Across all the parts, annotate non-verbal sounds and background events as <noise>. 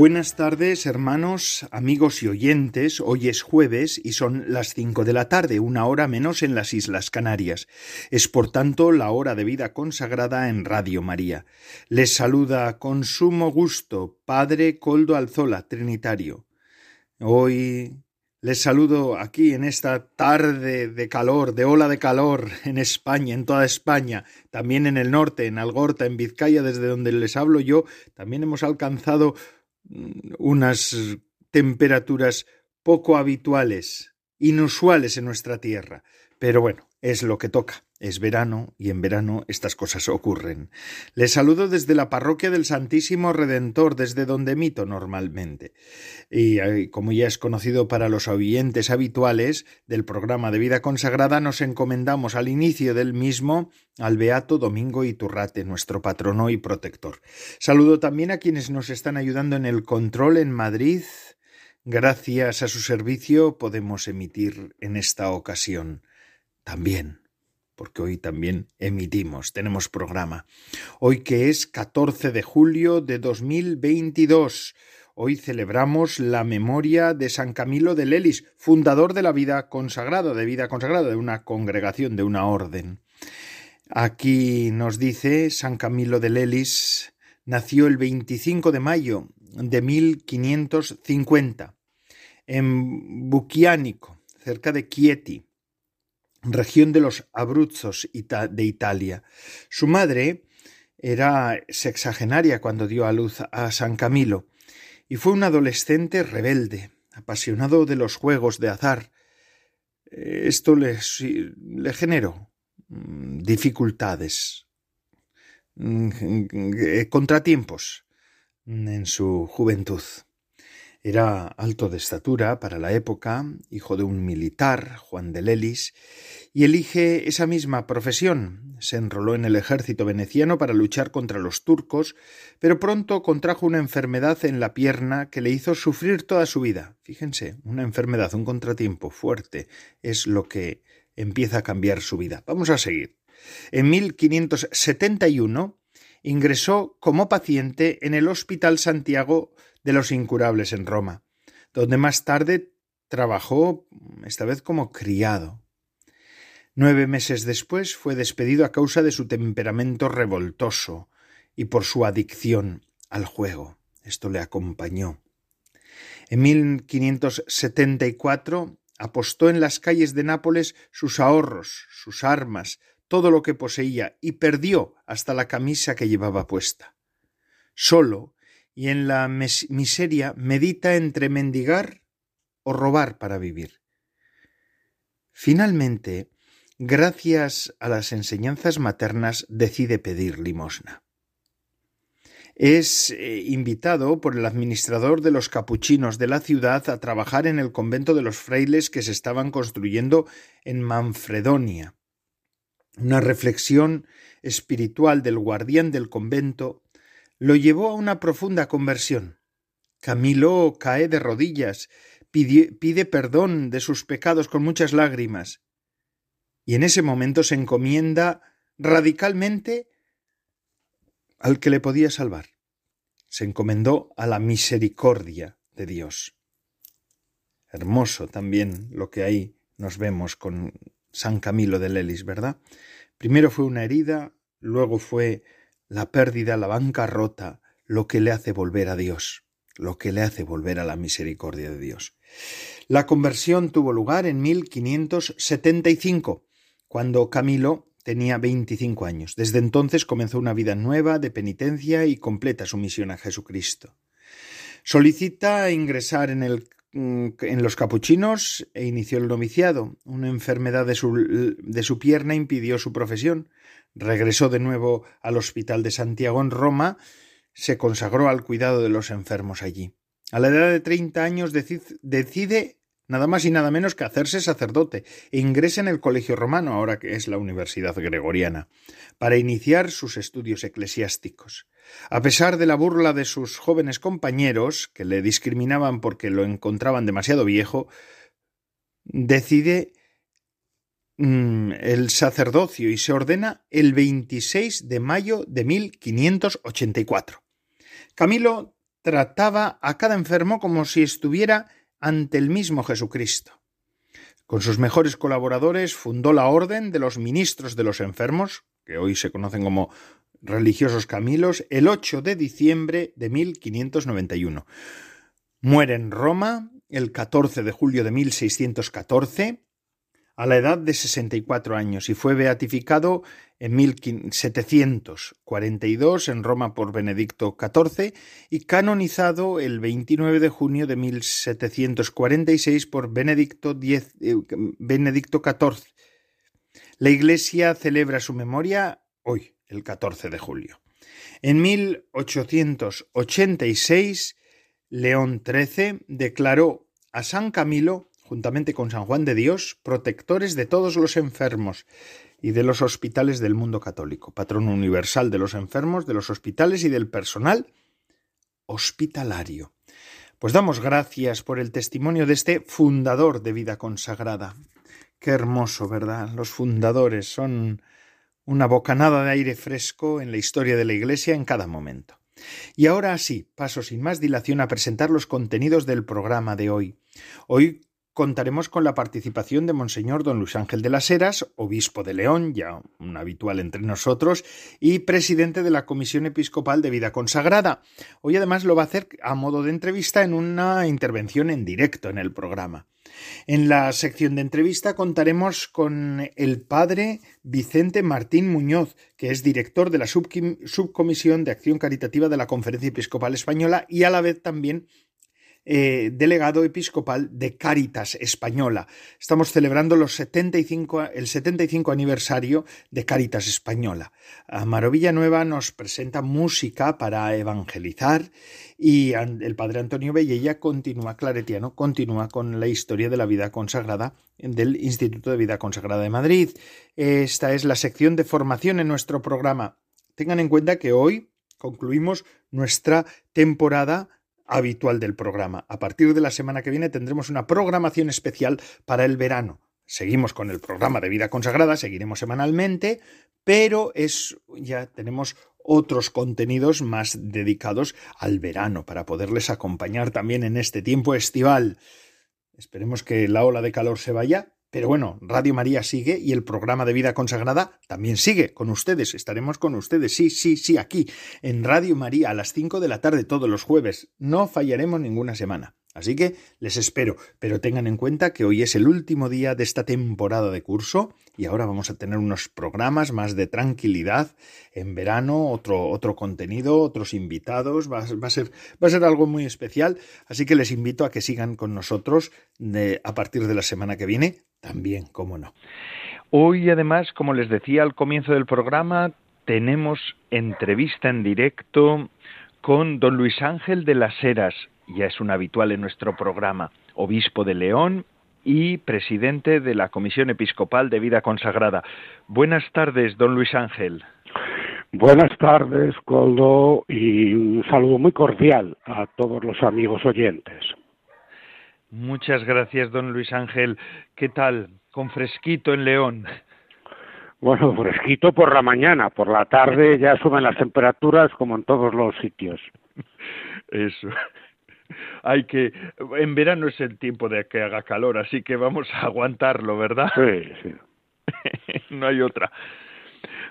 Buenas tardes, hermanos, amigos y oyentes. Hoy es jueves y son las cinco de la tarde, una hora menos en las Islas Canarias. Es por tanto la hora de vida consagrada en Radio María. Les saluda con sumo gusto Padre Coldo Alzola, Trinitario. Hoy les saludo aquí en esta tarde de calor, de ola de calor en España, en toda España, también en el norte, en Algorta, en Vizcaya, desde donde les hablo yo, también hemos alcanzado unas temperaturas poco habituales, inusuales en nuestra tierra. Pero bueno, es lo que toca. Es verano y en verano estas cosas ocurren. Les saludo desde la parroquia del Santísimo Redentor, desde donde mito normalmente. Y eh, como ya es conocido para los oyentes habituales del programa de vida consagrada, nos encomendamos al inicio del mismo al Beato Domingo Iturrate, nuestro patrono y protector. Saludo también a quienes nos están ayudando en el control en Madrid. Gracias a su servicio podemos emitir en esta ocasión también porque hoy también emitimos, tenemos programa. Hoy que es 14 de julio de 2022. Hoy celebramos la memoria de San Camilo de Lelis, fundador de la vida consagrada, de vida consagrada, de una congregación, de una orden. Aquí nos dice San Camilo de Lelis nació el 25 de mayo de 1550 en Buquiánico, cerca de Chieti región de los Abruzos de Italia. Su madre era sexagenaria cuando dio a luz a San Camilo y fue un adolescente rebelde, apasionado de los juegos de azar. Esto le, le generó mm, dificultades, mm, contratiempos en su juventud. Era alto de estatura para la época, hijo de un militar, Juan de Lelis, y elige esa misma profesión. Se enroló en el ejército veneciano para luchar contra los turcos, pero pronto contrajo una enfermedad en la pierna que le hizo sufrir toda su vida. Fíjense, una enfermedad, un contratiempo fuerte, es lo que empieza a cambiar su vida. Vamos a seguir. En 1571 ingresó como paciente en el Hospital Santiago de los incurables en Roma, donde más tarde trabajó, esta vez como criado. Nueve meses después fue despedido a causa de su temperamento revoltoso y por su adicción al juego. Esto le acompañó. En 1574 apostó en las calles de Nápoles sus ahorros, sus armas, todo lo que poseía, y perdió hasta la camisa que llevaba puesta. Solo y en la miseria medita entre mendigar o robar para vivir. Finalmente, gracias a las enseñanzas maternas, decide pedir limosna. Es eh, invitado por el administrador de los capuchinos de la ciudad a trabajar en el convento de los frailes que se estaban construyendo en Manfredonia. Una reflexión espiritual del guardián del convento lo llevó a una profunda conversión. Camilo cae de rodillas, pide, perdón de sus pecados con muchas lágrimas, y en ese momento se encomienda radicalmente al que le podía salvar. Se encomendó a la misericordia de Dios. Hermoso también lo que ahí nos vemos con San Camilo de Lelis, ¿verdad? Primero fue una herida, luego fue la pérdida, la bancarrota, lo que le hace volver a Dios, lo que le hace volver a la misericordia de Dios. La conversión tuvo lugar en 1575, cuando Camilo tenía 25 años. Desde entonces comenzó una vida nueva de penitencia y completa sumisión a Jesucristo. Solicita ingresar en, el, mm, en los capuchinos e inició el noviciado. Una enfermedad de su, de su pierna impidió su profesión. Regresó de nuevo al Hospital de Santiago en Roma, se consagró al cuidado de los enfermos allí. A la edad de treinta años decide nada más y nada menos que hacerse sacerdote e ingresa en el Colegio Romano, ahora que es la Universidad Gregoriana, para iniciar sus estudios eclesiásticos. A pesar de la burla de sus jóvenes compañeros, que le discriminaban porque lo encontraban demasiado viejo, decide mm, el sacerdocio y se ordena el 26 de mayo de 1584. Camilo trataba a cada enfermo como si estuviera ante el mismo Jesucristo. Con sus mejores colaboradores fundó la Orden de los Ministros de los Enfermos, que hoy se conocen como religiosos Camilos, el 8 de diciembre de 1591. Muere en Roma el 14 de julio de 1614 a la edad de 64 años y fue beatificado en 1742 en Roma por Benedicto XIV y canonizado el 29 de junio de 1746 por Benedicto, X, eh, Benedicto XIV. La Iglesia celebra su memoria hoy, el 14 de julio. En 1886, León XIII declaró a San Camilo juntamente con San Juan de Dios, protectores de todos los enfermos y de los hospitales del mundo católico, patrón universal de los enfermos, de los hospitales y del personal hospitalario. Pues damos gracias por el testimonio de este fundador de vida consagrada. Qué hermoso, ¿verdad? Los fundadores son una bocanada de aire fresco en la historia de la Iglesia en cada momento. Y ahora sí, paso sin más dilación a presentar los contenidos del programa de hoy. Hoy contaremos con la participación de Monseñor don Luis Ángel de las Heras, obispo de León, ya un habitual entre nosotros, y presidente de la Comisión Episcopal de Vida Consagrada. Hoy además lo va a hacer a modo de entrevista en una intervención en directo en el programa. En la sección de entrevista contaremos con el padre Vicente Martín Muñoz, que es director de la Subcomisión de Acción Caritativa de la Conferencia Episcopal Española y a la vez también eh, delegado episcopal de Cáritas Española. Estamos celebrando los 75, el 75 aniversario de Cáritas Española. Amaro Villanueva nos presenta música para evangelizar y el padre Antonio Bellella continúa, claretiano, continúa con la historia de la vida consagrada del Instituto de Vida Consagrada de Madrid. Esta es la sección de formación en nuestro programa. Tengan en cuenta que hoy concluimos nuestra temporada habitual del programa. A partir de la semana que viene tendremos una programación especial para el verano. Seguimos con el programa de vida consagrada, seguiremos semanalmente, pero es ya tenemos otros contenidos más dedicados al verano para poderles acompañar también en este tiempo estival. Esperemos que la ola de calor se vaya, pero bueno, Radio María sigue y el programa de vida consagrada también sigue con ustedes. Estaremos con ustedes, sí, sí, sí, aquí, en Radio María a las 5 de la tarde todos los jueves. No fallaremos ninguna semana. Así que les espero, pero tengan en cuenta que hoy es el último día de esta temporada de curso y ahora vamos a tener unos programas más de tranquilidad en verano, otro, otro contenido, otros invitados, va, a ser, va a ser algo muy especial, así que les invito a que sigan con nosotros a partir de la semana que viene, también, cómo no. Hoy además, como les decía al comienzo del programa, tenemos entrevista en directo con don Luis Ángel de las Heras, ya es un habitual en nuestro programa, obispo de León y presidente de la Comisión Episcopal de Vida Consagrada. Buenas tardes, don Luis Ángel. Buenas tardes, Coldo, y un saludo muy cordial a todos los amigos oyentes. Muchas gracias, don Luis Ángel. ¿Qué tal? Con fresquito en León. Bueno, fresquito por la mañana, por la tarde ya suben las temperaturas como en todos los sitios. <laughs> Eso hay que en verano es el tiempo de que haga calor, así que vamos a aguantarlo, ¿verdad? Sí, sí. <laughs> no hay otra.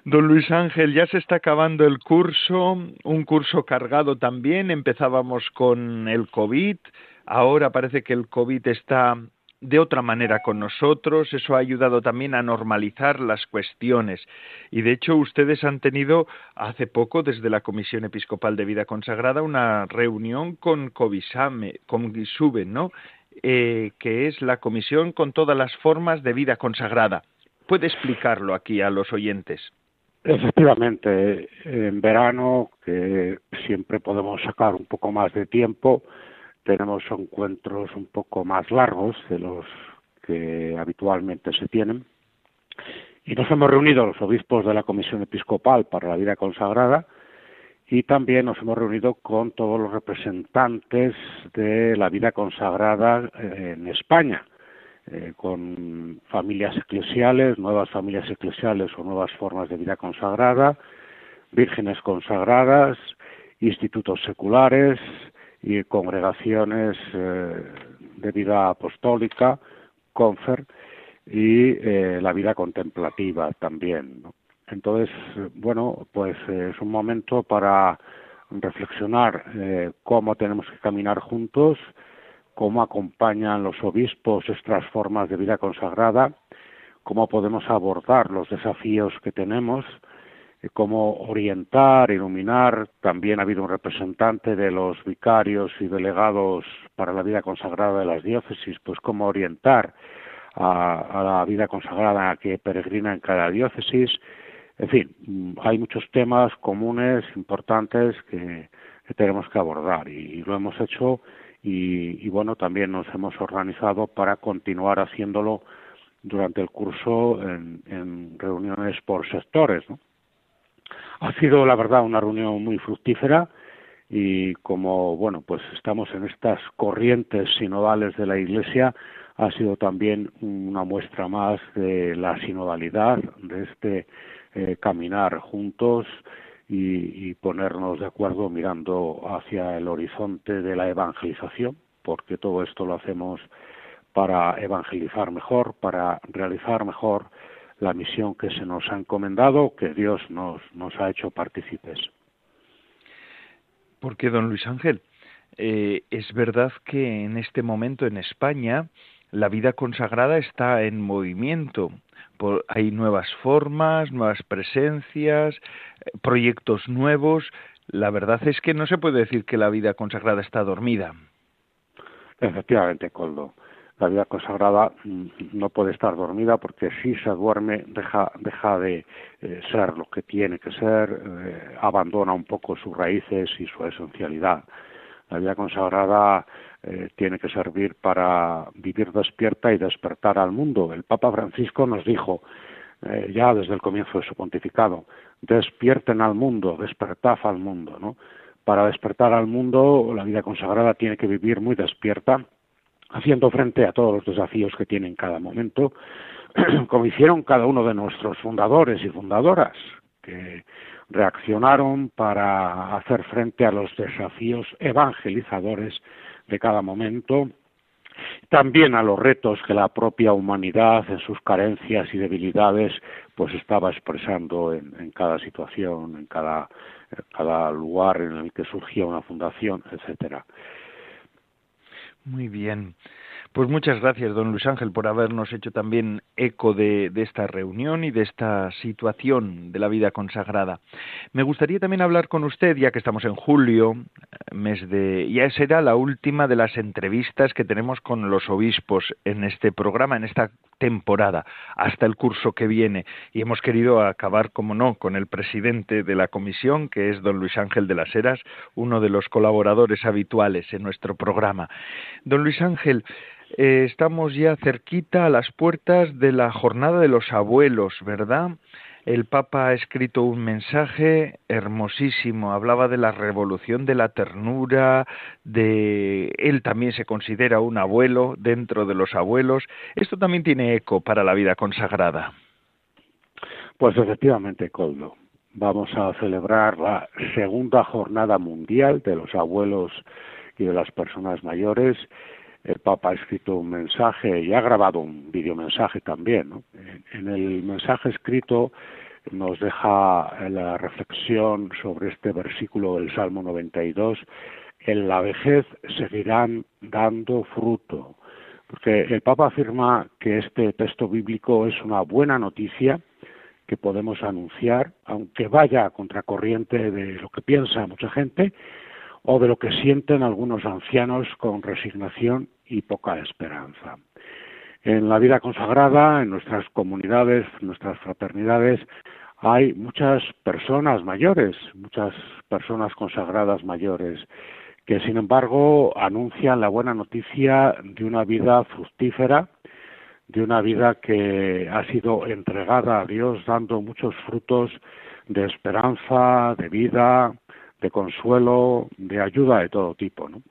Don Luis Ángel, ya se está acabando el curso, un curso cargado también. Empezábamos con el COVID, ahora parece que el COVID está de otra manera con nosotros, eso ha ayudado también a normalizar las cuestiones. Y de hecho ustedes han tenido hace poco desde la Comisión Episcopal de Vida Consagrada una reunión con Covisame, con Gisube, ¿no? Eh, que es la comisión con todas las formas de vida consagrada. ¿Puede explicarlo aquí a los oyentes? Efectivamente, en verano, que siempre podemos sacar un poco más de tiempo, tenemos encuentros un poco más largos de los que habitualmente se tienen. Y nos hemos reunido los obispos de la Comisión Episcopal para la Vida Consagrada y también nos hemos reunido con todos los representantes de la vida consagrada eh, en España, eh, con familias eclesiales, nuevas familias eclesiales o nuevas formas de vida consagrada, vírgenes consagradas, institutos seculares y congregaciones eh, de vida apostólica, confer, y eh, la vida contemplativa también. Entonces, bueno, pues eh, es un momento para reflexionar cómo tenemos que caminar juntos, cómo acompañan los obispos estas formas de vida consagrada, cómo podemos abordar los desafíos que tenemos, cómo orientar, iluminar. También ha habido un representante de los vicarios y delegados para la vida consagrada de las diócesis, pues cómo orientar a, la vida consagrada que peregrina en cada diócesis. En fin, hay muchos temas comunes, importantes que, tenemos que abordar y, lo hemos hecho y, bueno, también nos hemos organizado para continuar haciéndolo durante el curso en, en reuniones por sectores, ¿no? Ha sido, la verdad, una reunión muy fructífera y como, bueno, pues estamos en estas corrientes sinodales de la Iglesia, ha sido también una muestra más de la sinodalidad, de este eh, caminar juntos y, y, ponernos de acuerdo mirando hacia el horizonte de la evangelización, porque todo esto lo hacemos para evangelizar mejor, para realizar mejor la misión que se nos ha encomendado, que Dios nos, nos ha hecho partícipes. Porque, don Luis Ángel, eh, es verdad que en este momento en España la vida consagrada está en movimiento. hay nuevas formas, nuevas presencias, eh, proyectos nuevos. La verdad es que no se puede decir que la vida consagrada está dormida. Efectivamente, Coldo la vida consagrada mm, no puede estar dormida porque si se duerme deja, deja de eh, ser lo que tiene que ser, eh, abandona un poco sus raíces y su esencialidad. La vida consagrada eh, tiene que servir para vivir despierta y despertar al mundo. El Papa Francisco nos dijo ya desde el comienzo de su pontificado, despierten al mundo, despertad al mundo, ¿no? Para despertar al mundo, la vida consagrada tiene que vivir muy despierta haciendo frente a todos los desafíos que tiene en cada momento, <clears throat> como hicieron cada uno de nuestros fundadores y fundadoras, que reaccionaron para hacer frente a los desafíos evangelizadores de cada momento, también a los retos que la propia humanidad en sus carencias y debilidades pues estaba expresando en, cada situación, en cada, en cada lugar en el que surgía una fundación, etcétera. Muy bien. Pues muchas gracias, don Luis Ángel, por habernos hecho también eco de, esta reunión y de esta situación de la vida consagrada. Me gustaría también hablar con usted, ya que estamos en julio, mes de. Ya será la última de las entrevistas que tenemos con los obispos en este programa, en esta temporada, hasta el curso que viene. Y hemos querido acabar, como no, con el presidente de la comisión, que es don Luis Ángel de las Heras, uno de los colaboradores habituales en nuestro programa. Don Luis Ángel, eh, estamos ya cerquita a las puertas de la jornada de los abuelos, ¿verdad? El Papa ha escrito un mensaje hermosísimo, hablaba de la revolución de la ternura, de él también se considera un abuelo dentro de los abuelos. Esto también tiene eco para la vida consagrada. Pues efectivamente, Coldo. Vamos a celebrar la segunda jornada mundial de los abuelos y de las personas mayores el Papa ha escrito un mensaje y ha grabado un videomensaje también. En el mensaje escrito nos deja la reflexión sobre este versículo del Salmo 92, en la vejez seguirán dando fruto, porque el Papa afirma que este texto bíblico es una buena noticia que podemos anunciar, aunque vaya a contracorriente de lo que piensa mucha gente, o de lo que sienten algunos ancianos con resignación y poca esperanza. En la vida consagrada, en nuestras comunidades, nuestras fraternidades, hay muchas personas mayores, muchas personas consagradas mayores que sin embargo anuncian la buena noticia de una vida fructífera, de una vida que ha sido entregada a Dios dando muchos frutos de esperanza, de vida, de consuelo, de ayuda de todo tipo, ¿no?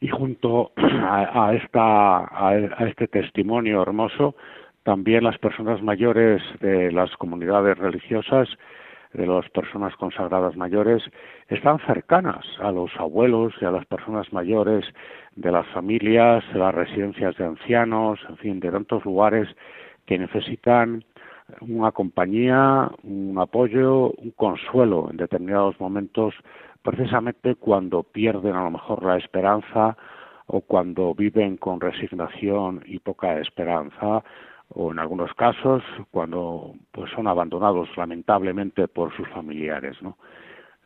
Y junto a, esta, a este testimonio hermoso, también las personas mayores de las comunidades religiosas de las personas consagradas mayores están cercanas a los abuelos y a las personas mayores de las familias, de las residencias de ancianos, en fin, de tantos lugares que necesitan una compañía, un apoyo, un consuelo en determinados momentos, precisamente cuando pierden a lo mejor la esperanza o cuando viven con resignación y poca esperanza o en algunos casos cuando pues son abandonados lamentablemente por sus familiares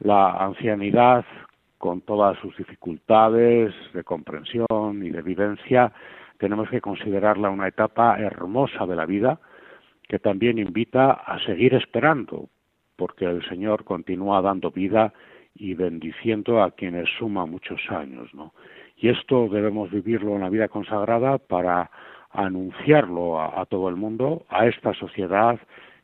la ancianidad con todas sus dificultades de comprensión y de vivencia tenemos que considerarla una etapa hermosa de la vida que también invita a seguir esperando porque el Señor continúa dando vida y bendiciendo a quienes suman muchos años ¿no? y esto debemos vivirlo en la vida consagrada para anunciarlo a, todo el mundo, a esta sociedad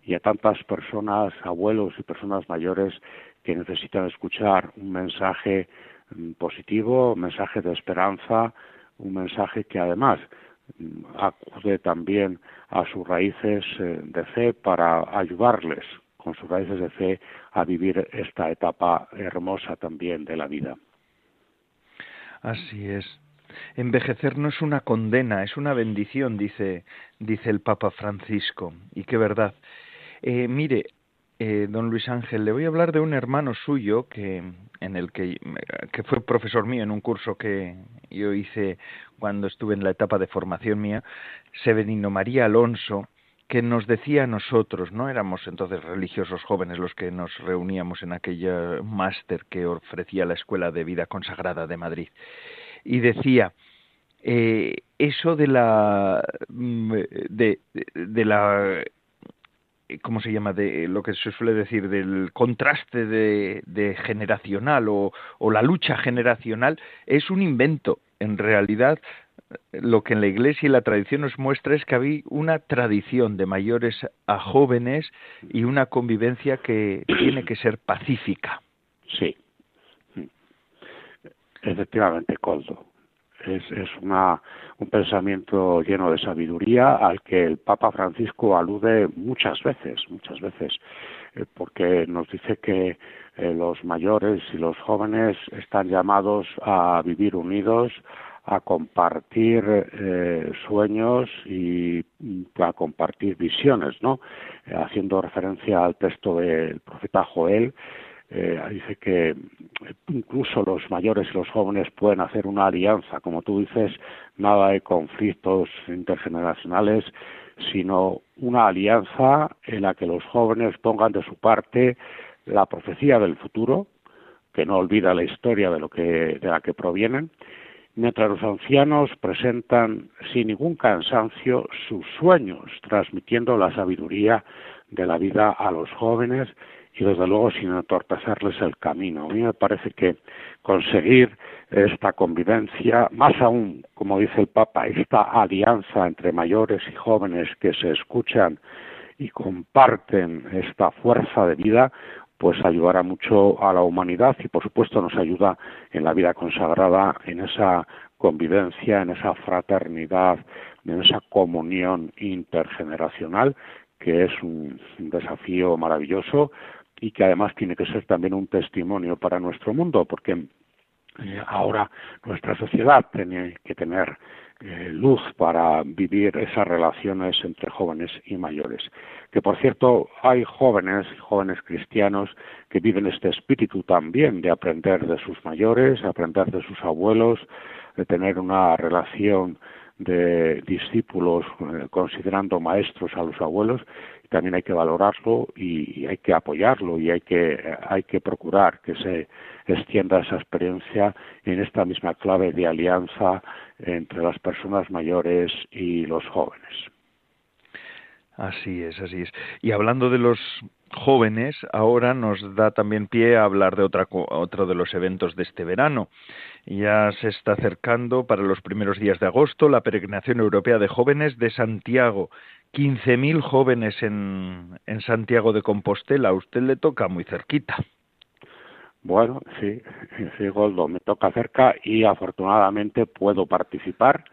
y a tantas personas, abuelos y personas mayores que necesitan escuchar un mensaje mm, positivo, un mensaje de esperanza, un mensaje que además acude también a sus raíces eh, de fe para ayudarles con sus raíces de fe a vivir esta etapa hermosa también de la vida. Así es. Envejecer no es una condena, es una bendición, dice, dice el Papa Francisco. Y qué verdad. Eh, mire, eh, don Luis Ángel, le voy a hablar de un hermano suyo que, en el que, que fue profesor mío en un curso que yo hice cuando estuve en la etapa de formación mía, Severino María Alonso, que nos decía a nosotros, no éramos entonces religiosos jóvenes los que nos reuníamos en aquella máster que ofrecía la Escuela de Vida Consagrada de Madrid, y decía eh, eso de la mm, de, de la ¿cómo se llama? de lo que se suele decir del contraste de, de generacional o, o, la lucha generacional es un invento. En realidad, lo que en la Iglesia y la tradición nos muestra es que había una tradición de mayores a jóvenes y una convivencia que tiene que ser pacífica. Sí, Efectivamente, Coldo. Es, es una, un pensamiento lleno de sabiduría al que el Papa Francisco alude muchas veces, muchas veces, eh, porque nos dice que eh, los mayores y los jóvenes están llamados a vivir unidos, a compartir eh, sueños y a compartir visiones, ¿no? haciendo referencia al texto del profeta Joel, eh, dice que incluso los mayores y los jóvenes pueden hacer una alianza, como tú dices, nada de conflictos intergeneracionales, sino una alianza en la que los jóvenes pongan de su parte la profecía del futuro, que no olvida la historia de lo que de la que provienen, mientras los ancianos presentan sin ningún cansancio sus sueños, transmitiendo la sabiduría de la vida a los jóvenes y desde luego sin entorpecerles el camino. A mí me parece que conseguir esta convivencia, más aún, como dice el Papa, esta alianza entre mayores y jóvenes que se escuchan y comparten esta fuerza de vida, pues ayudará mucho a la humanidad y por supuesto nos ayuda en la vida consagrada, en esa convivencia, en esa fraternidad, en esa comunión intergeneracional que es un desafío maravilloso y que además tiene que ser también un testimonio para nuestro mundo, porque eh, ahora nuestra sociedad tiene que tener eh, luz para vivir esas relaciones entre jóvenes y mayores. Que por cierto, hay jóvenes, jóvenes cristianos, que viven este espíritu también de aprender de sus mayores, aprender de sus abuelos, de tener una relación de discípulos eh, considerando maestros a los abuelos también hay que valorarlo y, hay que apoyarlo y hay que, hay que procurar que se extienda esa experiencia en esta misma clave de alianza entre las personas mayores y los jóvenes. Así es, así es. Y hablando de los jóvenes, ahora nos da también pie a hablar de otra, otro de los eventos de este verano. Ya se está acercando para los primeros días de agosto la peregrinación europea de jóvenes de Santiago. 15.000 jóvenes en, en Santiago de Compostela. A usted le toca muy cerquita. Bueno, sí, sí, Goldo, me toca cerca y afortunadamente puedo participar.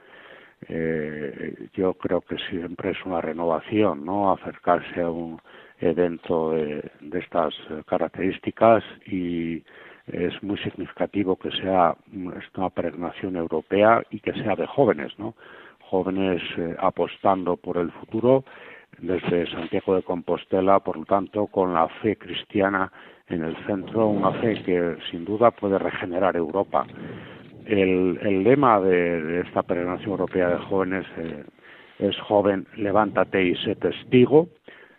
Eh, yo creo que siempre es una renovación, ¿no? Acercarse a un evento de, estas características y es muy significativo que sea una peregrinación europea y que sea de jóvenes, ¿no? Jóvenes eh, apostando por el futuro desde Santiago de Compostela, por lo tanto, con la fe cristiana en el centro, una fe que sin duda puede regenerar Europa. El, el lema de, esta peregrinación europea de jóvenes eh, es joven, levántate y sé testigo.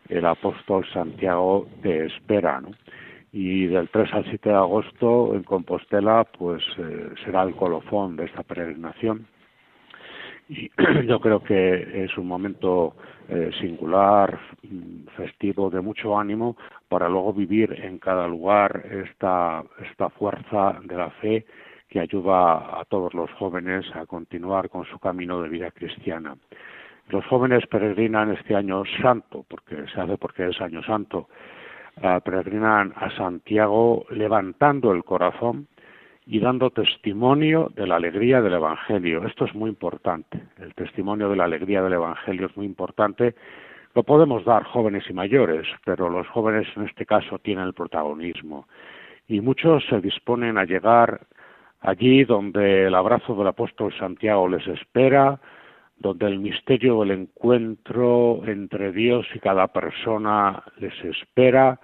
El apóstol Santiago te espera, ¿no? Y del 3 al 7 de agosto en Compostela, pues eh, será el colofón de esta peregrinación. Y <clears throat> yo creo que es un momento eh, singular, mm, festivo, de mucho ánimo, para luego vivir en cada lugar esta, fuerza de la fe que ayuda a todos los jóvenes a continuar con su camino de vida cristiana. Los jóvenes peregrinan este año santo, porque se hace porque es año santo, uh, peregrinan a Santiago levantando el corazón y dando testimonio de la alegría del Evangelio. Esto es muy importante. El testimonio de la alegría del Evangelio es muy importante. Lo podemos dar jóvenes y mayores, pero los jóvenes en este caso tienen el protagonismo. Y muchos se disponen a llegar allí donde el abrazo del apóstol Santiago les espera, donde el misterio del encuentro entre Dios y cada persona les espera,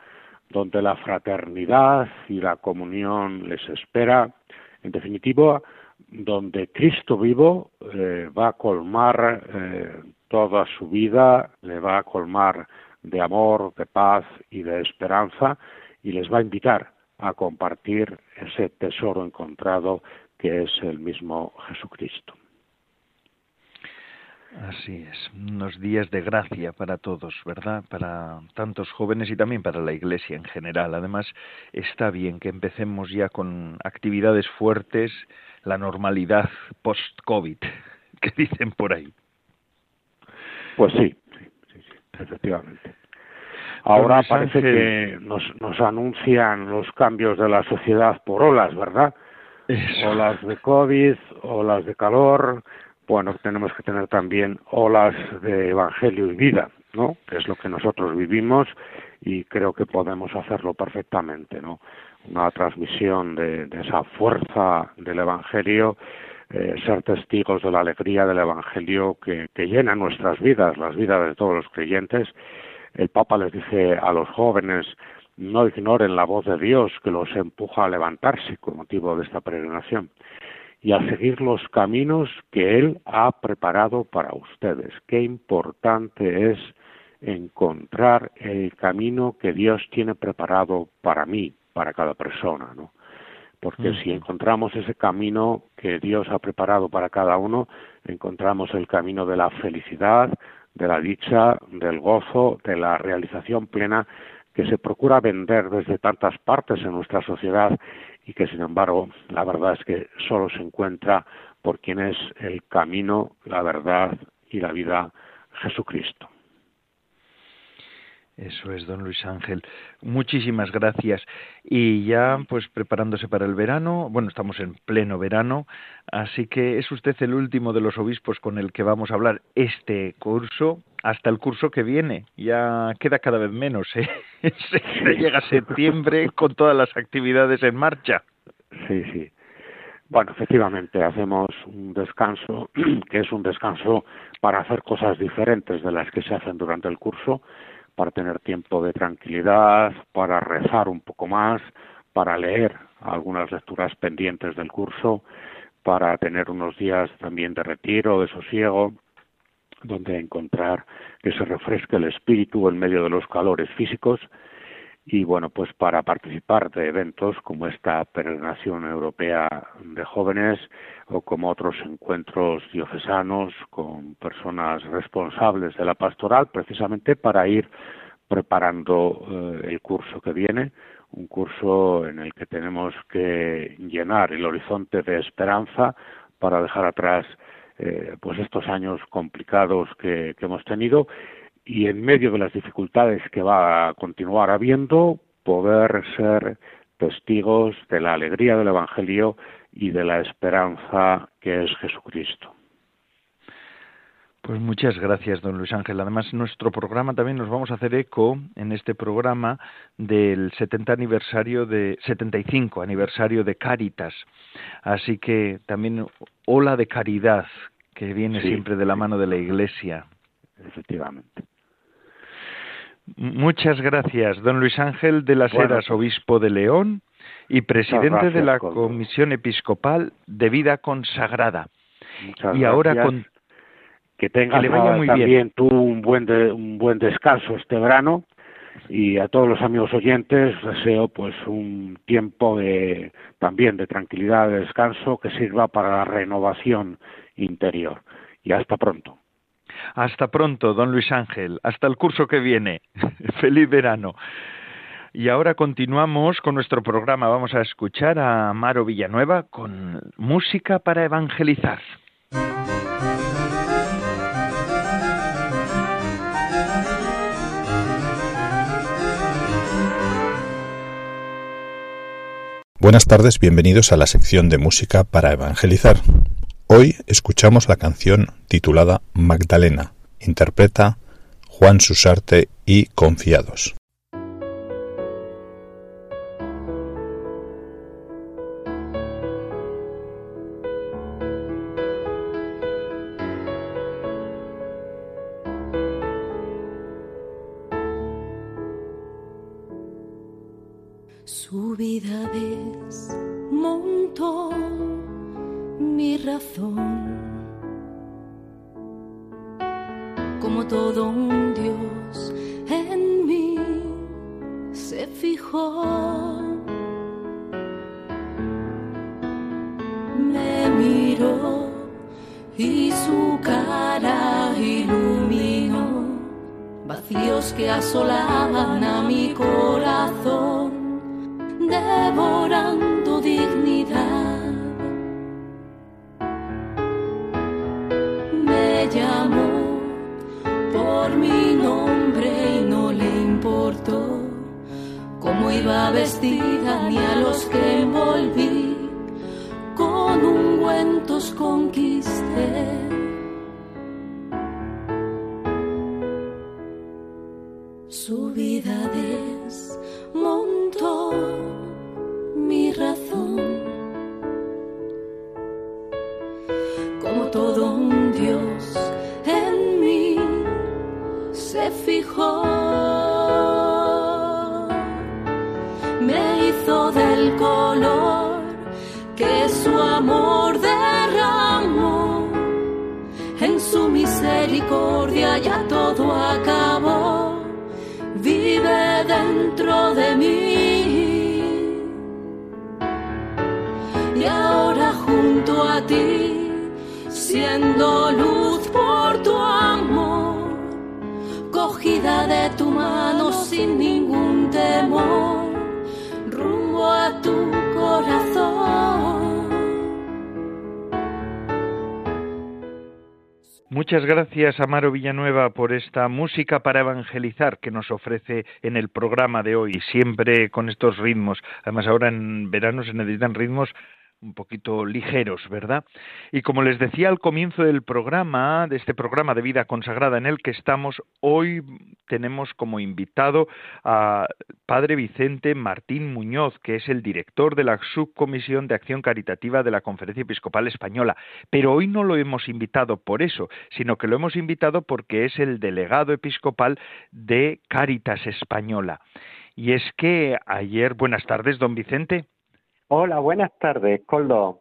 donde la fraternidad y la comunión les espera, en definitiva, donde Cristo vivo eh, va a colmar eh, toda su vida, le va a colmar de amor, de paz y de esperanza y les va a invitar a compartir ese tesoro encontrado que es el mismo Jesucristo. Así es, unos días de gracia para todos, ¿verdad? Para tantos jóvenes y también para la Iglesia en general. Además, está bien que empecemos ya con actividades fuertes, la normalidad post-COVID, <laughs> que dicen por ahí. Pues sí, sí, sí, efectivamente. Ahora parece que nos, nos anuncian los cambios de la sociedad por olas, ¿verdad? Olas de COVID, olas de calor, bueno, tenemos que tener también olas de evangelio y vida, ¿no? Que es lo que nosotros vivimos y creo que podemos hacerlo perfectamente, ¿no? Una transmisión de, esa fuerza del evangelio, eh, ser testigos de la alegría del evangelio que, que llena nuestras vidas, las vidas de todos los creyentes. El Papa les dice a los jóvenes, no ignoren la voz de Dios que los empuja a levantarse con motivo de esta peregrinación y a seguir los caminos que Él ha preparado para ustedes. Qué importante es encontrar el camino que Dios tiene preparado para mí, para cada persona, ¿no? Porque si encontramos ese camino que Dios ha preparado para cada uno, encontramos el camino de la felicidad, de la dicha, del gozo, de la realización plena que se procura vender desde tantas partes en nuestra sociedad y que sin embargo la verdad es que solo se encuentra por quien es el camino, la verdad y la vida Jesucristo. Eso es, don Luis Ángel. Muchísimas gracias. Y ya, pues preparándose para el verano, bueno, estamos en pleno verano, así que es usted el último de los obispos con el que vamos a hablar este curso, hasta el curso que viene. Ya queda cada vez menos, ¿eh? <laughs> Se llega septiembre con todas las actividades en marcha. Sí, sí. Bueno, efectivamente, hacemos un descanso, <clears throat> que es un descanso para hacer cosas diferentes de las que se hacen durante el curso para tener tiempo de tranquilidad, para rezar un poco más, para leer algunas lecturas pendientes del curso, para tener unos días también de retiro, de sosiego, donde encontrar que se refresque el espíritu en medio de los calores físicos y bueno, pues para participar de eventos como esta peregrinación europea de jóvenes o como otros encuentros diocesanos con personas responsables de la pastoral, precisamente para ir preparando eh, el curso que viene, un curso en el que tenemos que llenar el horizonte de esperanza para dejar atrás eh, pues estos años complicados que, que hemos tenido y en medio de las dificultades que va a continuar habiendo, poder ser testigos de la alegría del Evangelio y de la esperanza que es Jesucristo. Pues muchas gracias, don Luis Ángel. Además, nuestro programa también nos vamos a hacer eco en este programa del 70 aniversario de 75 aniversario de Cáritas. Así que también ola de caridad que viene siempre de la mano de la Iglesia. Efectivamente. Muchas gracias, don Luis Ángel de las Heras, obispo de León y presidente de la Comisión Episcopal de Vida Consagrada. y ahora con que tengas también tú un buen un buen descanso este verano. Y a todos los amigos oyentes deseo pues un tiempo de también de tranquilidad de descanso que sirva para la renovación interior. Y hasta pronto hasta pronto, don Luis Ángel. Hasta el curso que viene. <laughs> Feliz verano. Y ahora continuamos con nuestro programa. Vamos a escuchar a Maro Villanueva con música para evangelizar. Buenas tardes, bienvenidos a la sección de música para evangelizar. Hoy escuchamos la canción titulada Magdalena, interpreta Juan Susarte y Confiados. Razón. Como todo un Dios en mí se fijó. Me miró y su cara iluminó vacíos que asolaban a mi corazón, devorando iba vestida ni a los que envolví con ungüentos conquisté. Amaro Villanueva, por esta música para evangelizar que nos ofrece en el programa de hoy, siempre con estos ritmos. Además, ahora en verano se necesitan ritmos un poquito ligeros, ¿verdad? Y como les decía al comienzo del programa, de este programa de vida consagrada en el que estamos, hoy tenemos como invitado a Padre Vicente Martín Muñoz, que es el director de la Subcomisión de Acción Caritativa de la Conferencia Episcopal Española. Pero hoy no lo hemos invitado por eso, sino que lo hemos invitado porque es el delegado episcopal de Caritas Española. Y es que ayer, buenas tardes, don Vicente. Hola, buenas tardes, Coldo.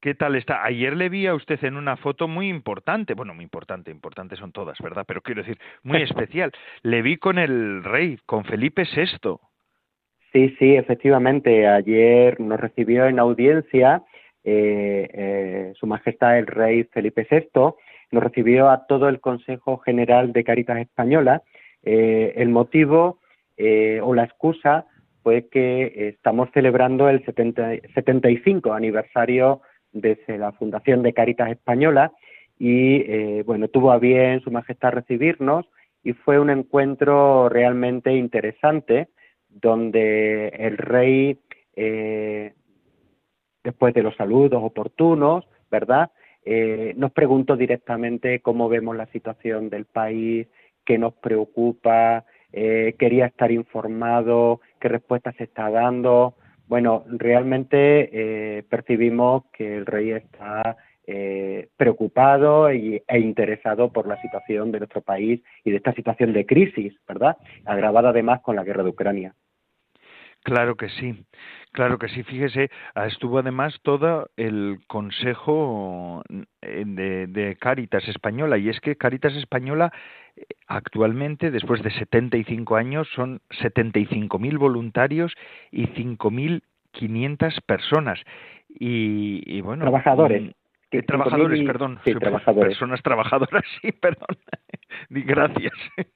¿Qué tal está? Ayer le vi a usted en una foto muy importante, bueno, muy importante, importantes son todas, ¿verdad? Pero quiero decir, muy <laughs> especial. Le vi con el rey, con Felipe VI. Sí, sí, efectivamente. Ayer nos recibió en audiencia eh, eh, Su Majestad el Rey Felipe VI, nos recibió a todo el Consejo General de Caritas Española el motivo o la excusa fue que estamos celebrando el 75 aniversario desde la Fundación de Caritas Española y bueno, tuvo a bien Su Majestad recibirnos y fue un encuentro realmente interesante donde el rey, eh, después de los saludos oportunos, ¿verdad? Eh, nos preguntó directamente cómo vemos la situación del país, qué nos preocupa, eh, quería estar informado, qué respuesta se está dando. Bueno, realmente percibimos que el rey está eh, preocupado e interesado por la situación de nuestro país y de esta situación de crisis, ¿verdad? Agravada además con la guerra de Ucrania. Claro que sí, claro que sí. Fíjese, ah, estuvo además todo el Consejo eh, de, de Caritas Española y es que Caritas Española eh, actualmente, después de 75 años, son 75.000 voluntarios y 5.500 personas. Y, y bueno, trabajadores. Mm, trabajadores, perdón, <laughs> personas trabajadoras, <laughs> sí, perdón, <laughs> gracias, <laughs>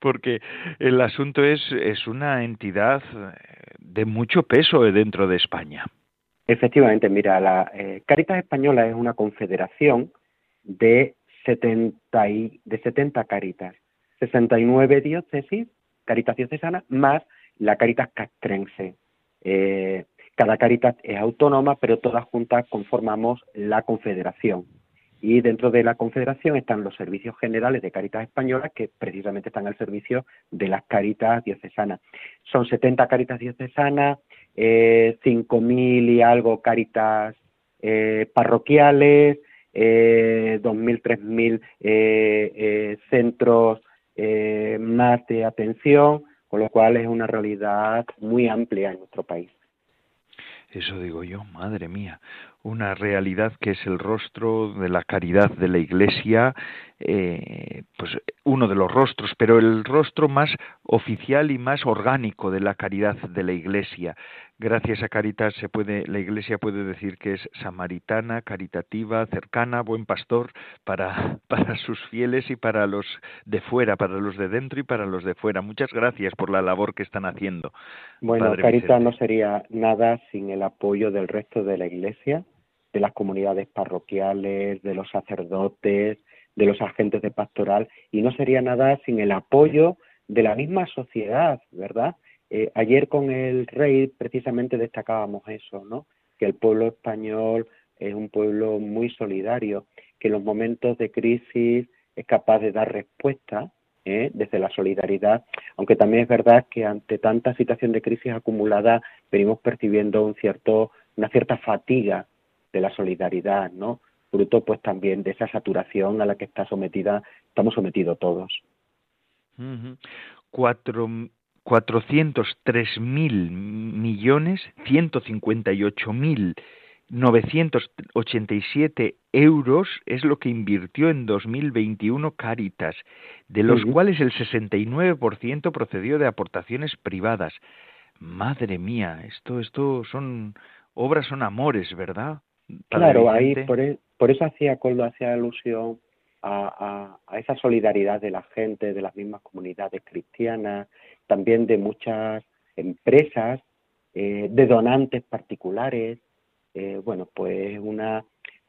porque el asunto es, es una entidad eh, de mucho peso dentro de España. Efectivamente, mira, la eh, Caritas Española es una confederación de 70, y, de 70 caritas, 69 diócesis, Caritas diocesana, más la Caritas castrense. Eh, cada Caritas es autónoma, pero todas juntas conformamos la Confederación. Y dentro de la Confederación están los servicios generales de Caritas Españolas, que precisamente están al servicio de las Caritas diocesanas. Son 70 Caritas diocesanas, eh, 5.000 y algo Caritas eh, parroquiales, eh, 2.000, 3.000 eh, eh, centros eh, más de atención, con lo cual es una realidad muy amplia en nuestro país. Eso digo yo, madre mía, una realidad que es el rostro de la caridad de la Iglesia, eh, pues uno de los rostros, pero el rostro más oficial y más orgánico de la caridad de la Iglesia. Gracias a Caritas se puede, la Iglesia puede decir que es samaritana, caritativa, cercana, buen pastor para, <laughs> para sus fieles y para los de fuera, para los de dentro y para los de fuera. Muchas gracias por la labor que están haciendo. Bueno, Caritas no sería nada sin el apoyo del resto de la Iglesia, de las comunidades parroquiales, de los sacerdotes, de los agentes de pastoral, y no sería nada sin el apoyo de la misma sociedad, ¿verdad? Eh, ayer con el rey precisamente destacábamos eso, ¿no? Que el pueblo español es un pueblo muy solidario, que en los momentos de crisis es capaz de dar respuesta ¿eh? desde la solidaridad, aunque también es verdad que ante tanta situación de crisis acumulada venimos percibiendo un cierto, una cierta fatiga de la solidaridad, ¿no? Fruto pues también de esa saturación a la que está sometida, estamos sometidos todos. Cuatro 403 mil millones 158 mil 987 euros es lo que invirtió en 2021 Caritas, de los cuales el 69% procedió de aportaciones privadas. Madre mía, esto, esto son obras, son amores, ¿verdad? claro, ahí por, e, por, eso hacía Coldo, hacía alusión a, a, esa solidaridad de la gente, de las mismas comunidades cristianas, también de muchas empresas, eh, de donantes particulares. Eh, bueno, pues una,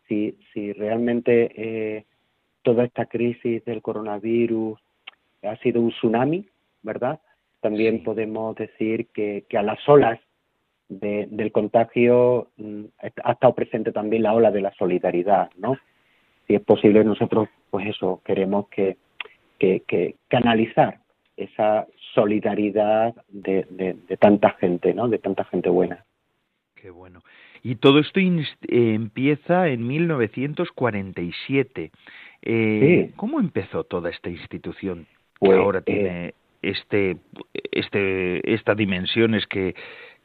si, si realmente eh, toda esta crisis del coronavirus ha sido un tsunami, ¿verdad? También podemos decir que, que a las olas de, del contagio mm, ha estado presente también la ola de la solidaridad, ¿no? Si es posible, nosotros, pues eso, queremos que, que, que canalizar esa solidaridad de, de, tanta gente, ¿no? De tanta gente buena. Qué bueno. Y todo esto eh, empieza en 1947. Eh, ¿Cómo empezó toda esta institución que pues, ahora tiene eh, este, este, estas dimensiones que,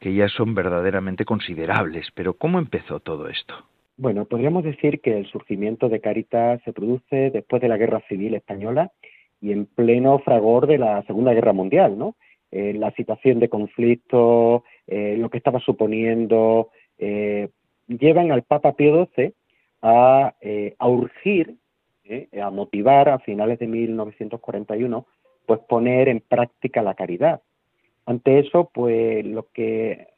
que ya son verdaderamente considerables? Pero ¿cómo empezó todo esto? Bueno, podríamos decir que el surgimiento de Caritas se produce después de la Guerra Civil Española y en pleno fragor de la Segunda Guerra Mundial, ¿no? Eh, la situación de conflicto, eh, lo que estaba suponiendo, eh, llevan al Papa Pío XII a, a urgir, a motivar a finales de 1941 pues poner en práctica la caridad. Ante eso, pues lo que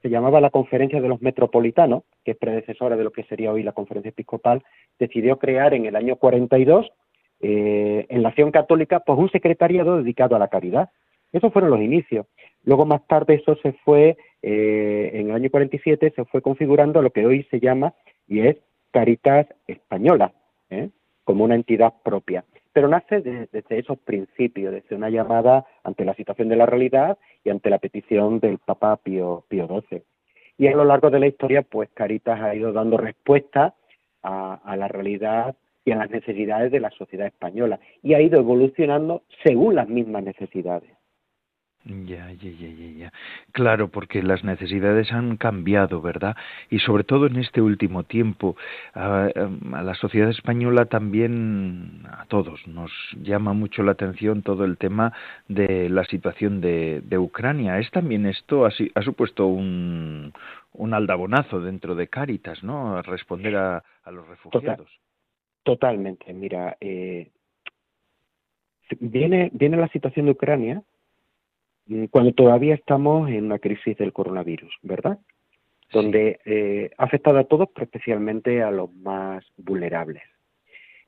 se llamaba la Conferencia de los Metropolitanos, que es predecesora de lo que sería hoy la Conferencia Episcopal, decidió crear en el año 42 eh, en la acción católica pues un secretariado dedicado a la caridad. Esos fueron los inicios. Luego más tarde eso se fue, eh, en el año 47 se fue configurando lo que hoy se llama y es Caritas Española, ¿eh? como una entidad propia. Pero nace desde esos principios, desde una llamada ante la situación de la realidad y ante la petición del Papa Pío, Pío XII. Y a lo largo de la historia, pues Caritas ha ido dando respuesta a la realidad y a las necesidades de la sociedad española y ha ido evolucionando según las mismas necesidades. Ya, ya, ya, ya, ya. Claro, porque las necesidades han cambiado, ¿verdad? Y sobre todo en este último tiempo, a, la sociedad española también, a todos, nos llama mucho la atención todo el tema de la situación de, de Ucrania. Es también esto, ha, ha supuesto un, un aldabonazo dentro de Cáritas, ¿no? Responder a, a los refugiados. Totalmente. Mira, eh, viene, viene la situación de Ucrania mm, cuando todavía estamos en una crisis del coronavirus, ¿verdad? Donde eh, ha afectado a todos, pero especialmente a los más vulnerables.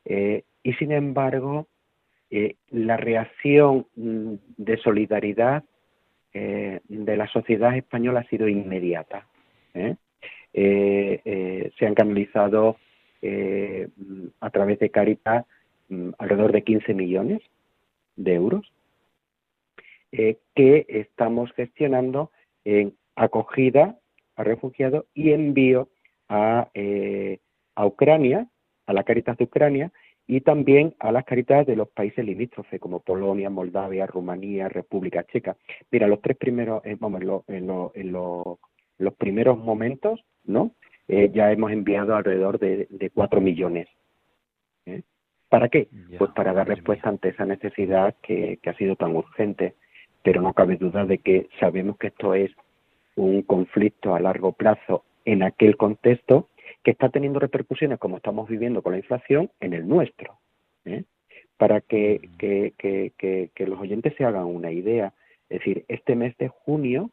Eh, y sin embargo, la reacción mm, de solidaridad de la sociedad española ha sido inmediata. se han canalizado eh, a través de Caritas mm, alrededor de 15 millones de euros eh, que estamos gestionando en acogida a refugiados y envío a, eh, a Ucrania, a la Caritas de Ucrania y también a las Caritas de los países limítrofes como Polonia, Moldavia, Rumanía, República Checa. Mira, los tres primeros, vamos, en, en los primeros momentos, ¿no? Eh, ya hemos enviado alrededor de, de 4 millones. ¿eh? ¿Para qué? pues para dar respuesta ante esa necesidad que, ha sido tan urgente, pero no cabe duda de que sabemos que esto es un conflicto a largo plazo en aquel contexto que está teniendo repercusiones, como estamos viviendo con la inflación, en el nuestro. ¿eh? Para que, que, que, que, los oyentes se hagan una idea, es decir, este mes de junio,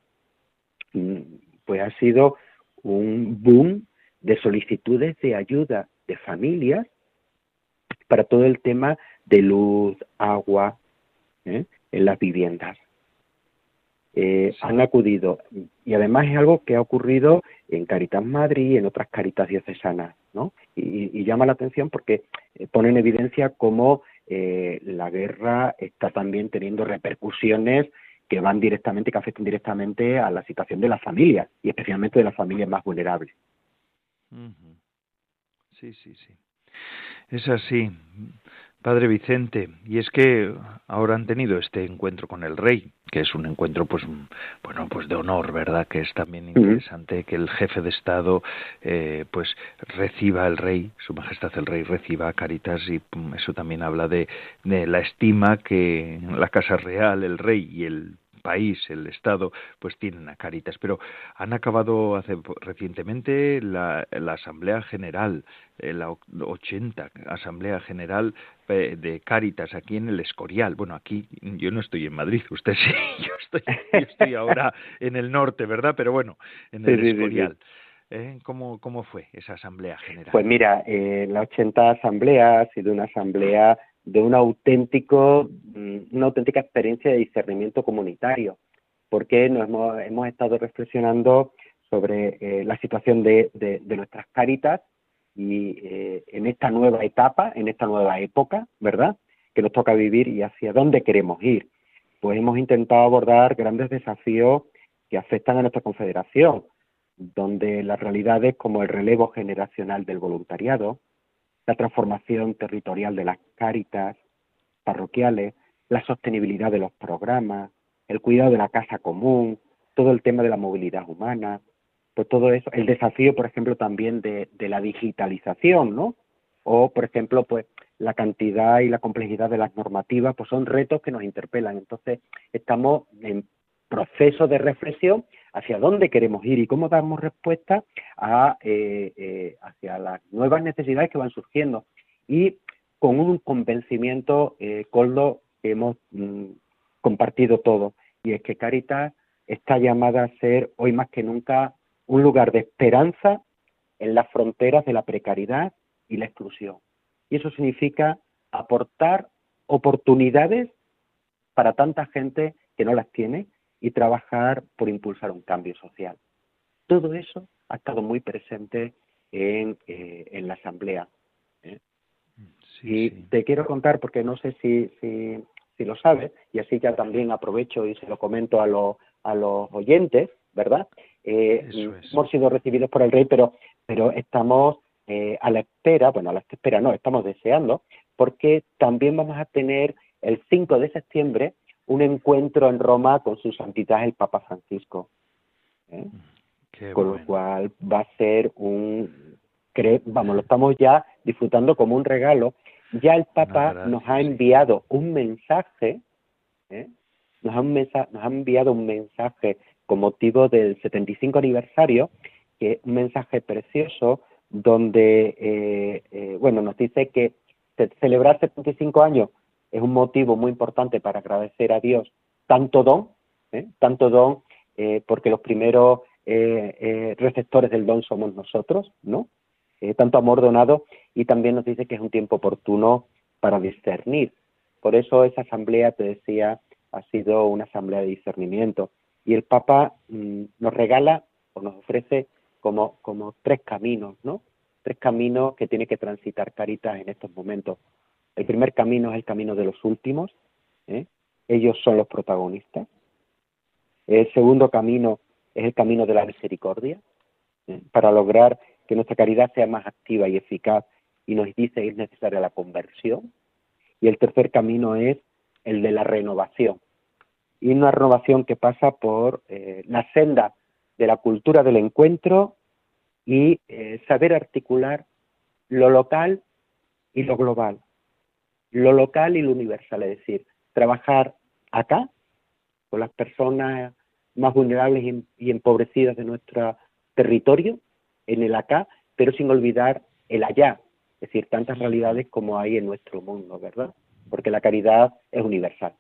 mm, pues ha sido un boom de solicitudes de ayuda de familias para todo el tema de luz, agua ¿eh? en las viviendas. Eh, han acudido y además es algo que ha ocurrido en Caritas Madrid y en otras Caritas diocesanas, ¿no? Y, llama la atención porque eh, pone en evidencia cómo la guerra está también teniendo repercusiones que van directamente, que afectan directamente a la situación de las familias y especialmente de las familias más vulnerables. Sí, sí, sí. Es así, Padre Vicente, y es que ahora han tenido este encuentro con el rey, que es un encuentro, pues, bueno, pues de honor, ¿verdad? Que es también interesante que el jefe de Estado, eh, pues, reciba el rey, Su Majestad el Rey reciba a Caritas y eso también habla de, de la estima que la Casa Real, el rey y el país, el Estado, pues tienen a Caritas. Pero han acabado hace recientemente la, Asamblea General, eh, la 80 Asamblea General de Caritas aquí en el Escorial. Bueno, aquí yo no estoy en Madrid, <laughs> usted sí, yo estoy, yo estoy ahora en el norte, ¿verdad? Pero bueno, en el Escorial. ¿Eh? ¿Cómo, ¿Cómo fue esa asamblea general? Pues mira, eh, la 80 asamblea ha sido una asamblea de un auténtico, mm, una auténtica experiencia de discernimiento comunitario, porque nos hemos, hemos estado reflexionando sobre eh, la situación de, de, nuestras caritas y eh, en esta nueva etapa, en esta nueva época, ¿verdad? Que nos toca vivir y hacia dónde queremos ir. Pues hemos intentado abordar grandes desafíos que afectan a nuestra confederación, donde las realidades como el relevo generacional del voluntariado, la transformación territorial de las cáritas parroquiales, la sostenibilidad de los programas, el cuidado de la casa común, todo el tema de la movilidad humana, pues todo eso, el desafío, por ejemplo, también de, de la digitalización, ¿no? O, por ejemplo, pues la cantidad y la complejidad de las normativas, pues son retos que nos interpelan. Entonces, estamos en proceso de reflexión hacia dónde queremos ir y cómo damos respuesta a, eh, eh, hacia las nuevas necesidades que van surgiendo. Y con un convencimiento, eh, Coldo, que hemos mm, compartido todo, y es que Caritas está llamada a ser hoy más que nunca un lugar de esperanza en las fronteras de la precariedad y la exclusión. Y eso significa aportar oportunidades para tanta gente que no las tiene y trabajar por impulsar un cambio social. Todo eso ha estado muy presente en, eh, en la Asamblea. ¿eh? y te quiero contar, porque no sé si, si, si, lo sabes, y así ya también aprovecho y se lo comento a, los a los oyentes, ¿verdad? Eh, hemos sido recibidos por el rey, pero, pero estamos eh, a la espera, bueno, a la espera no, estamos deseando, porque también vamos a tener el 5 de septiembre un encuentro en Roma con su santidad el Papa Francisco. ¿eh? con lo cual va a ser un, vamos, lo estamos ya disfrutando como un regalo. Ya el Papa nos ha enviado un mensaje, ¿eh? nos, ha un mensaje, nos ha enviado un mensaje con motivo del 75 aniversario, que es un mensaje precioso donde, eh, eh, bueno, nos dice que celebrar 75 años es un motivo muy importante para agradecer a Dios tanto don, ¿eh? tanto don, eh, porque los primeros eh, receptores del don somos nosotros, ¿no? tanto amor donado y también nos dice que es un tiempo oportuno para discernir. Por eso esa asamblea, te decía, ha sido una asamblea de discernimiento. Y el Papa mm, nos regala o nos ofrece como, como tres caminos, ¿no? Tres caminos que tiene que transitar Caritas en estos momentos. El primer camino es el camino de los últimos, ¿eh? ellos son los protagonistas. El segundo camino es el camino de la misericordia, ¿eh? para lograr que nuestra caridad sea más activa y eficaz y nos dice que es necesaria la conversión. Y el tercer camino es el de la renovación. Y una renovación que pasa por eh, la senda de la cultura del encuentro y saber articular lo local y lo global lo local y lo universal, es decir, trabajar acá con las personas más vulnerables y empobrecidas de nuestro territorio, en el acá, pero sin olvidar el allá, es decir, tantas realidades como hay en nuestro mundo, ¿verdad? Porque la caridad es universal.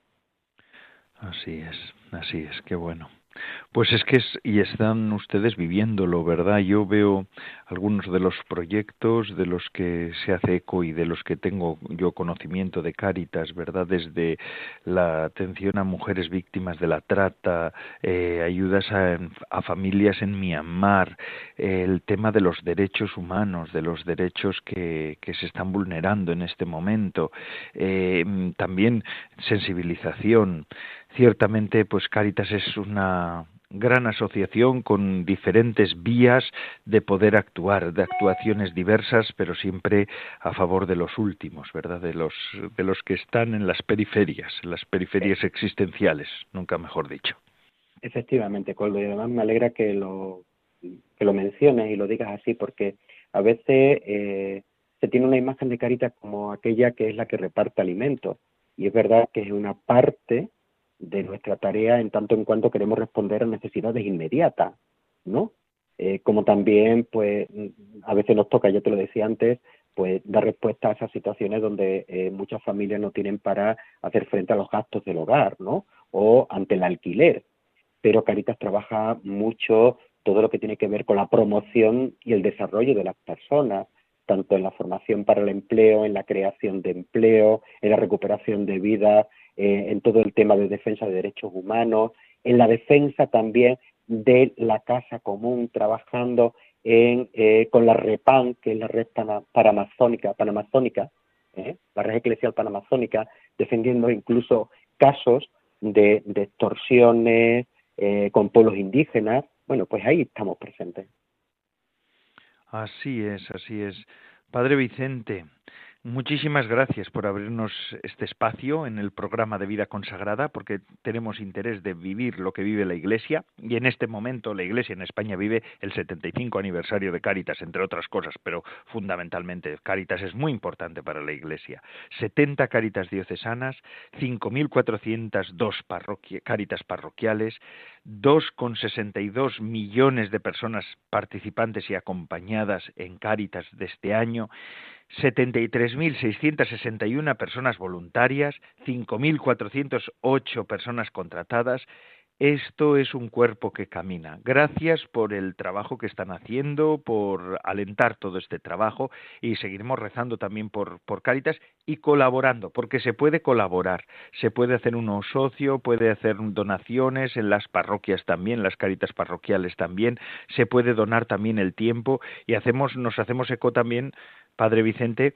Así es, así es, qué bueno. Pues es que es, y están ustedes viviéndolo, ¿verdad? Yo veo algunos de los proyectos de los que se hace eco y de los que tengo yo conocimiento de Cáritas, ¿verdad? Desde la atención a mujeres víctimas de la trata, eh, ayudas a, a, familias en Myanmar, el tema de los derechos humanos, de los derechos que, que se están vulnerando en este momento, eh, también sensibilización. Ciertamente, pues Cáritas es una gran asociación con diferentes vías de poder actuar, de actuaciones diversas, pero siempre a favor de los últimos, ¿verdad? De los de los que están en las periferias, en las periferias existenciales, nunca mejor dicho. Efectivamente, Coldo, y además me alegra que lo que lo menciones y lo digas así, porque a veces eh, se tiene una imagen de Carita como aquella que es la que reparte alimentos, y es verdad que es una parte de nuestra tarea en tanto en cuanto queremos responder a necesidades inmediatas, ¿no? Eh, como también, pues, a veces nos toca, ya te lo decía antes, pues dar respuesta a esas situaciones donde eh, muchas familias no tienen para hacer frente a los gastos del hogar, ¿no? O ante el alquiler. Pero Caritas trabaja mucho todo lo que tiene que ver con la promoción y el desarrollo de las personas, tanto en la formación para el empleo, en la creación de empleo, en la recuperación de vida, eh, en todo el tema de defensa de derechos humanos, en la defensa también de la casa común, trabajando en, eh, con la REPAN, que es la red panamazónica, panamazónica ¿eh? la red eclesial panamazónica, defendiendo incluso casos de, de extorsiones con pueblos indígenas. Bueno, pues ahí estamos presentes. Así es, así es. Padre Vicente, Muchísimas gracias por abrirnos este espacio en el programa de vida consagrada, porque tenemos interés de vivir lo que vive la Iglesia y en este momento la Iglesia en España vive el 75 aniversario de Cáritas, entre otras cosas, pero fundamentalmente Cáritas es muy importante para la Iglesia. 70 Cáritas diocesanas, 5.402 parroquia, Cáritas parroquiales, 2,62 millones de personas participantes y acompañadas en Cáritas de este año 73.661 personas voluntarias, 5.408 personas contratadas, esto es un cuerpo que camina. Gracias por el trabajo que están haciendo, por alentar todo este trabajo y seguiremos rezando también por, por y colaborando, porque se puede colaborar, se puede hacer uno socio, puede hacer donaciones en las parroquias también, las Cáritas parroquiales también, se puede donar también el tiempo y hacemos, nos hacemos eco también, Padre Vicente,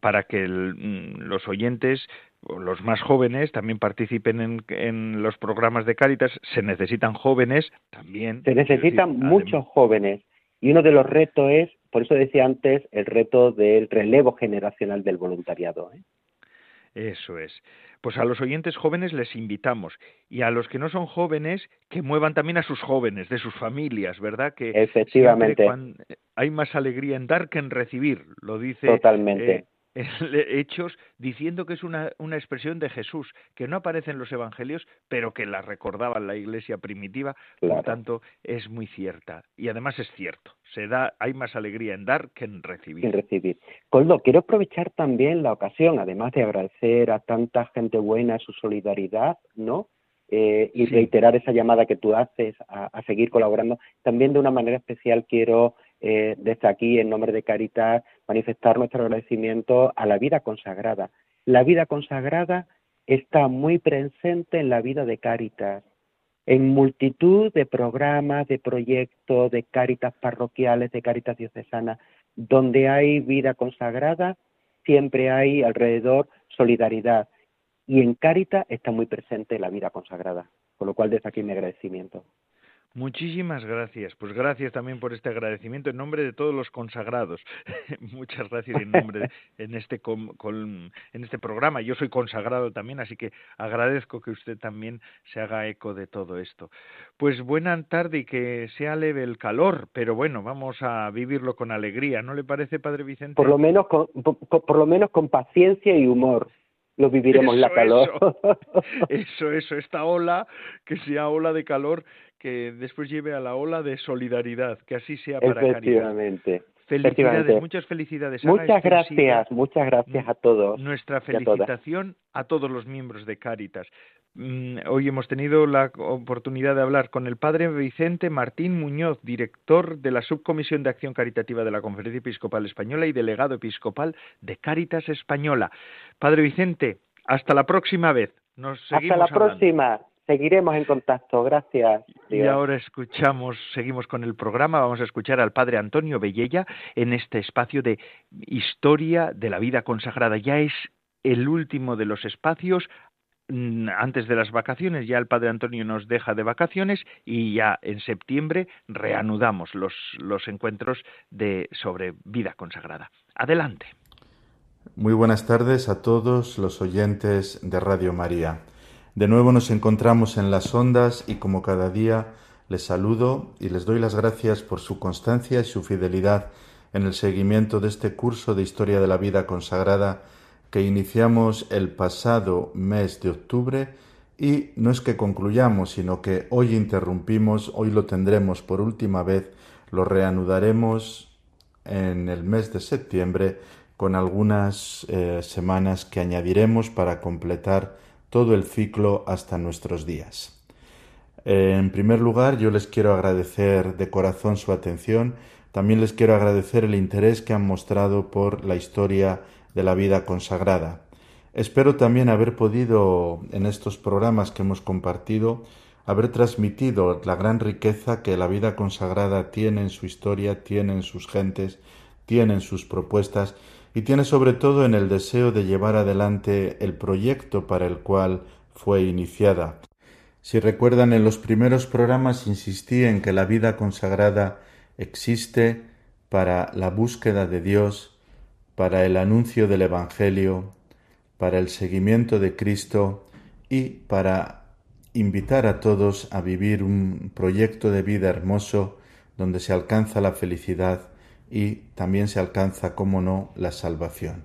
para que mm, los oyentes los más jóvenes también participen en, los programas de Cáritas. Se necesitan jóvenes también. Se necesitan muchos jóvenes. Y uno de los retos es, por eso decía antes, el reto del relevo generacional del voluntariado. ¿eh? Eso es. Pues a los oyentes jóvenes les invitamos y a los que no son jóvenes que muevan también a sus jóvenes, de sus familias, ¿verdad? Que efectivamente hay más alegría en dar que en recibir, lo dice Totalmente. Eh, <laughs> hechos diciendo que es una, una, expresión de Jesús, que no aparece en los evangelios, pero que la recordaba la iglesia primitiva, por tanto es muy cierta. Y además es cierto, se da, hay más alegría en dar que en recibir. En recibir. Coldo, quiero aprovechar también la ocasión, además de agradecer a tanta gente buena su solidaridad, ¿no? Eh, y reiterar esa llamada que tú haces a, a seguir colaborando. También de una manera especial quiero eh, desde aquí, en nombre de Caritas, manifestar nuestro agradecimiento a la vida consagrada. La vida consagrada está muy presente en la vida de Caritas, en multitud de programas, de proyectos, de Caritas parroquiales, de Caritas diocesanas, donde hay vida consagrada, siempre hay alrededor solidaridad. Y en Caritas está muy presente la vida consagrada, con lo cual desde aquí mi agradecimiento. Muchísimas gracias. Pues gracias también por este agradecimiento en nombre de todos los consagrados. <laughs> Muchas gracias en nombre de, <laughs> en este en este programa. Yo soy consagrado también, así que agradezco que usted también se haga eco de todo esto. Pues buena tarde y que sea leve el calor, pero bueno, vamos a vivirlo con alegría, ¿no le parece, Padre Vicente? Por lo menos con, por, lo menos con paciencia y humor lo viviremos la calor. eso, <laughs> eso, esta ola, que sea ola de calor, que después lleve a la ola de solidaridad, que así sea para Efectivamente. Felicidades, muchas felicidades. Muchas gracias, muchas gracias a todos. Nuestra felicitación a, todos los miembros de Cáritas. Mm, hoy hemos tenido la oportunidad de hablar con el padre Vicente Martín Muñoz, director de la Subcomisión de Acción Caritativa de la Conferencia Episcopal Española y delegado episcopal de Cáritas Española. Padre Vicente, hasta la próxima vez. Nos hasta la próxima. Seguiremos en contacto, gracias. Y ahora escuchamos, seguimos con el programa, vamos a escuchar al padre Antonio Bellella en este espacio de historia de la vida consagrada. Ya es el último de los espacios mm, antes de las vacaciones, ya el padre Antonio nos deja de vacaciones y ya en septiembre reanudamos los, los encuentros de, sobre vida consagrada. Adelante. Muy buenas tardes a todos los oyentes de Radio María. De nuevo nos encontramos en las ondas y como cada día les saludo y les doy las gracias por su constancia y su fidelidad en el seguimiento de este curso de Historia de la Vida Consagrada que iniciamos el pasado mes de octubre. Y no es que concluyamos, sino que hoy interrumpimos, hoy lo tendremos por última vez, lo reanudaremos en el mes de septiembre con algunas eh, semanas que añadiremos para completar todo el ciclo hasta nuestros días. En primer lugar, yo les quiero agradecer de corazón su atención. También les quiero agradecer el interés que han mostrado por la historia de la vida consagrada. Espero también haber podido, en estos programas que hemos compartido, haber transmitido la gran riqueza que la vida consagrada tiene en su historia, tiene en sus gentes, tiene en sus propuestas y tiene sobre todo en el deseo de llevar adelante el proyecto para el cual fue iniciada. Si recuerdan, en los primeros programas insistí en que la vida consagrada existe para la búsqueda de Dios, para el anuncio del Evangelio, para el seguimiento de Cristo y para invitar a todos a vivir un proyecto de vida hermoso donde se alcanza la felicidad y también se alcanza, como no, la salvación.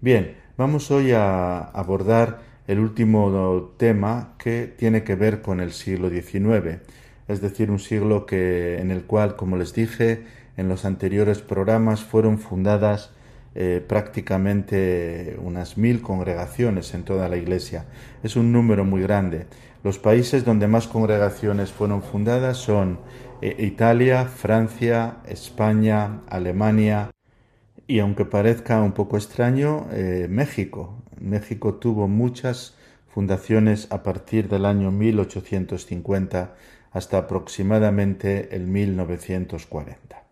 Bien, vamos hoy a abordar el último tema que tiene que ver con el siglo XIX, es decir, un siglo que en el cual, como les dije en los anteriores programas, fueron fundadas eh, prácticamente unas mil congregaciones en toda la Iglesia. Es un número muy grande. Los países donde más congregaciones fueron fundadas son Italia, Francia, España, Alemania y aunque parezca un poco extraño, eh, México. México tuvo muchas fundaciones a partir del año 1850 hasta aproximadamente el 1940.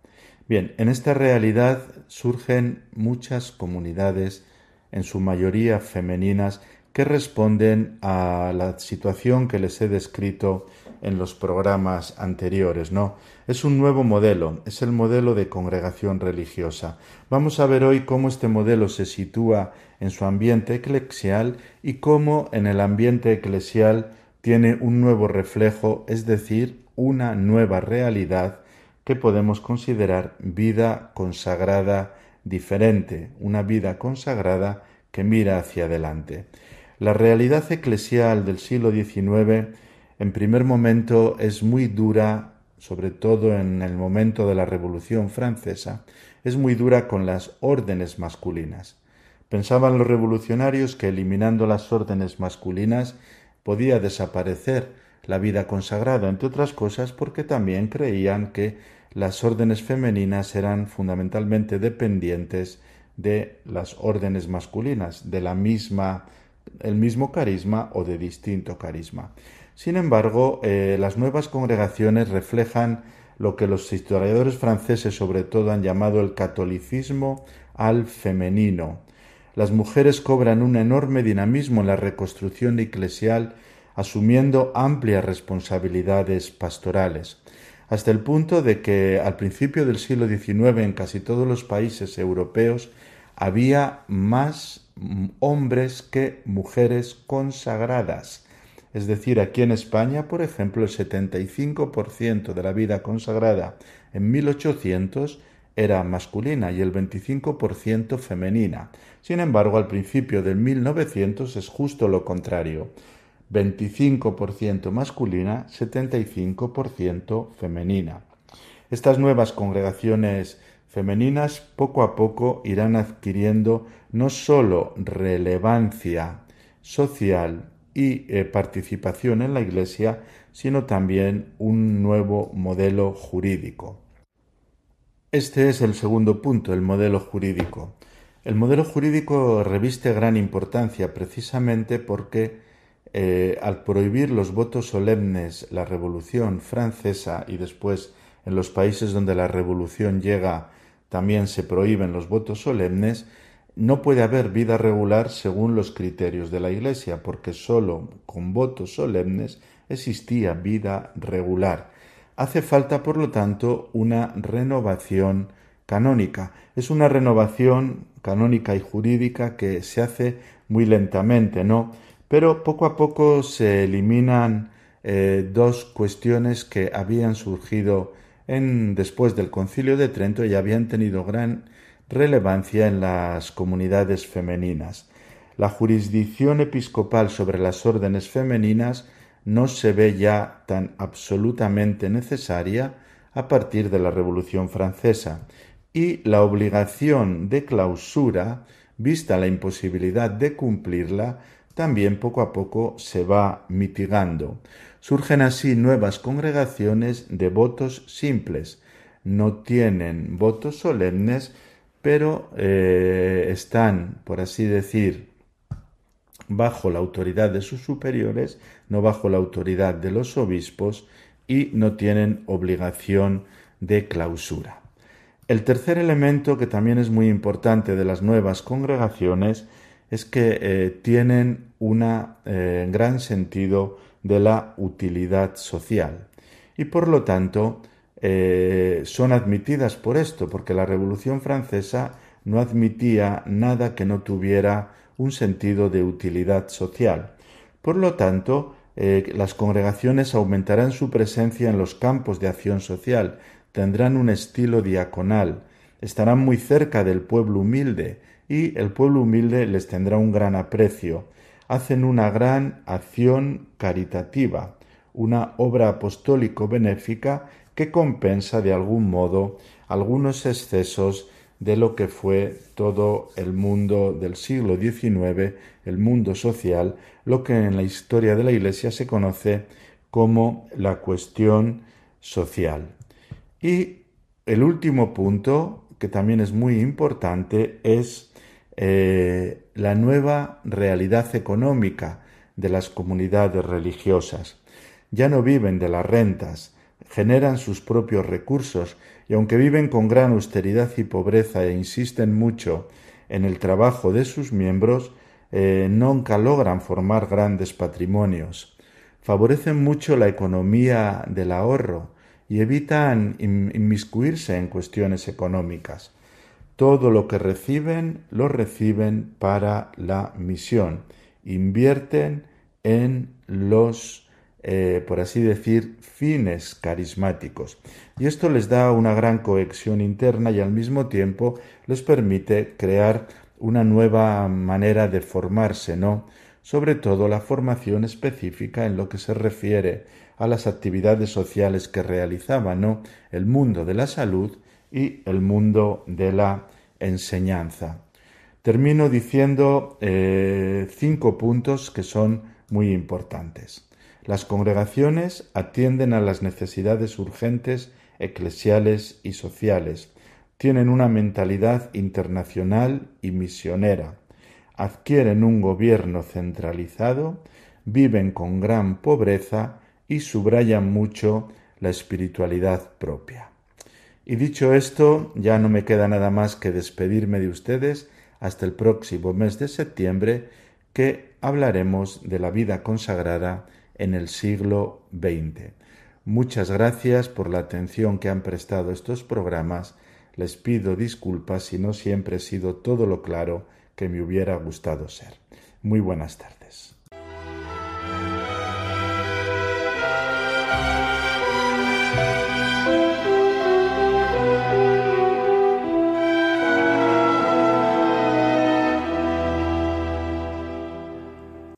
Bien, en esta realidad surgen muchas comunidades, en su mayoría femeninas, que responden a la situación que les he descrito en los programas anteriores, ¿no? Es un nuevo modelo, es el modelo de congregación religiosa. Vamos a ver hoy cómo este modelo se sitúa en su ambiente eclesial y cómo en el ambiente eclesial tiene un nuevo reflejo, es decir, una nueva realidad que podemos considerar vida consagrada diferente, una vida consagrada que mira hacia adelante. La realidad eclesial del siglo XIX en primer momento es muy dura, sobre todo en el momento de la Revolución Francesa, es muy dura con las órdenes masculinas. Pensaban los revolucionarios que eliminando las órdenes masculinas podía desaparecer la vida consagrada, entre otras cosas porque también creían que las órdenes femeninas eran fundamentalmente dependientes de las órdenes masculinas, de la misma el mismo carisma o de distinto carisma. Sin embargo, eh, las nuevas congregaciones reflejan lo que los historiadores franceses sobre todo han llamado el catolicismo al femenino. Las mujeres cobran un enorme dinamismo en la reconstrucción eclesial, asumiendo amplias responsabilidades pastorales hasta el punto de que al principio del siglo XIX en casi todos los países europeos había más hombres que mujeres consagradas. Es decir, aquí en España, por ejemplo, el 75% de la vida consagrada en 1800 era masculina y el 25% femenina. Sin embargo, al principio del 1900 es justo lo contrario. 25% masculina, 75% femenina. Estas nuevas congregaciones femeninas poco a poco irán adquiriendo no sólo relevancia social y eh, participación en la Iglesia, sino también un nuevo modelo jurídico. Este es el segundo punto, el modelo jurídico. El modelo jurídico reviste gran importancia precisamente porque eh, al prohibir los votos solemnes la Revolución Francesa y después en los países donde la Revolución llega también se prohíben los votos solemnes, no puede haber vida regular según los criterios de la Iglesia, porque sólo con votos solemnes existía vida regular. Hace falta, por lo tanto, una renovación canónica. Es una renovación canónica y jurídica que se hace muy lentamente, ¿no? Pero poco a poco se eliminan eh, dos cuestiones que habían surgido en, después del concilio de Trento y habían tenido gran relevancia en las comunidades femeninas. La jurisdicción episcopal sobre las órdenes femeninas no se ve ya tan absolutamente necesaria a partir de la Revolución Francesa y la obligación de clausura, vista la imposibilidad de cumplirla, también poco a poco se va mitigando. Surgen así nuevas congregaciones de votos simples. No tienen votos solemnes, pero eh, están, por así decir, bajo la autoridad de sus superiores, no bajo la autoridad de los obispos y no tienen obligación de clausura. El tercer elemento que también es muy importante de las nuevas congregaciones es que eh, tienen un eh, gran sentido de la utilidad social y por lo tanto eh, son admitidas por esto, porque la Revolución Francesa no admitía nada que no tuviera un sentido de utilidad social. Por lo tanto, las congregaciones aumentarán su presencia en los campos de acción social, tendrán un estilo diaconal, estarán muy cerca del pueblo humilde, y el pueblo humilde les tendrá un gran aprecio. Hacen una gran acción caritativa, una obra apostólico benéfica que compensa de algún modo algunos excesos de lo que fue todo el mundo del siglo XIX, el mundo social, lo que en la historia de la Iglesia se conoce como la cuestión social. Y el último punto, que también es muy importante, es eh, la nueva realidad económica de las comunidades religiosas. Ya no viven de las rentas, generan sus propios recursos y aunque viven con gran austeridad y pobreza e insisten mucho en el trabajo de sus miembros, eh, nunca logran formar grandes patrimonios. Favorecen mucho la economía del ahorro y evitan inmiscuirse en cuestiones económicas. Todo lo que reciben lo reciben para la misión. Invierten en los eh, por así decir, fines carismáticos. Y esto les da una gran cohesión interna y al mismo tiempo les permite crear una nueva manera de formarse, ¿no? Sobre todo la formación específica en lo que se refiere a las actividades sociales que realizaban, ¿no? El mundo de la salud y el mundo de la enseñanza. Termino diciendo eh, cinco puntos que son muy importantes. Las congregaciones atienden a las necesidades urgentes eclesiales y sociales, tienen una mentalidad internacional y misionera, adquieren un gobierno centralizado, viven con gran pobreza y subrayan mucho la espiritualidad propia. Y dicho esto, ya no me queda nada más que despedirme de ustedes hasta el próximo mes de septiembre, que hablaremos de la vida consagrada en el siglo XX. Muchas gracias por la atención que han prestado estos programas. Les pido disculpas si no siempre he sido todo lo claro que me hubiera gustado ser. Muy buenas tardes.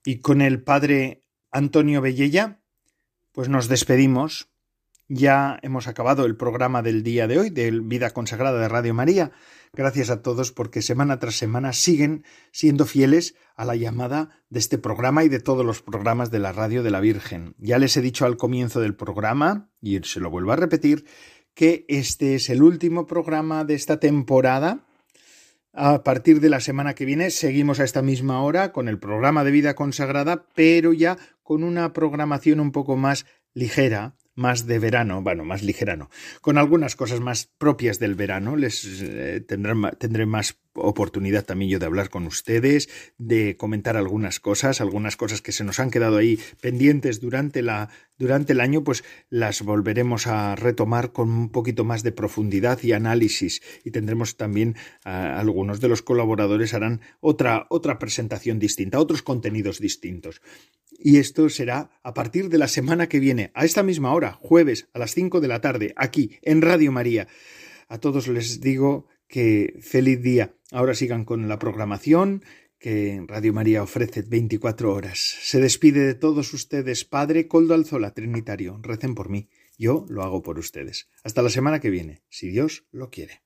Y con el padre Antonio Bellella, pues nos despedimos. Ya hemos acabado el programa del día de hoy, de Vida Consagrada de Radio María. Gracias a todos porque semana tras semana siguen siendo fieles a la llamada de este programa y de todos los programas de la Radio de la Virgen. Ya les he dicho al comienzo del programa, y se lo vuelvo a repetir, que este es el último programa de esta temporada a partir de la semana que viene seguimos a esta misma hora con el programa de vida consagrada, pero ya con una programación un poco más ligera, más de verano, bueno, más ligera no, con algunas cosas más propias del verano. Les eh, tendré más oportunidad también yo de hablar con ustedes, de comentar algunas cosas, algunas cosas que se nos han quedado ahí pendientes durante la durante el año, pues las volveremos a retomar con un poquito más de profundidad y análisis y tendremos también algunos de los colaboradores harán otra otra presentación distinta, otros contenidos distintos. Y esto será a partir de la semana que viene, a esta misma hora, jueves a las 5 de la tarde, aquí en Radio María. A todos les digo que feliz día. Ahora sigan con la programación que Radio María ofrece 24 horas. Se despide de todos ustedes, Padre Coldo Alzola, Trinitario. Recen por mí. Yo lo hago por ustedes. Hasta la semana que viene, si Dios lo quiere.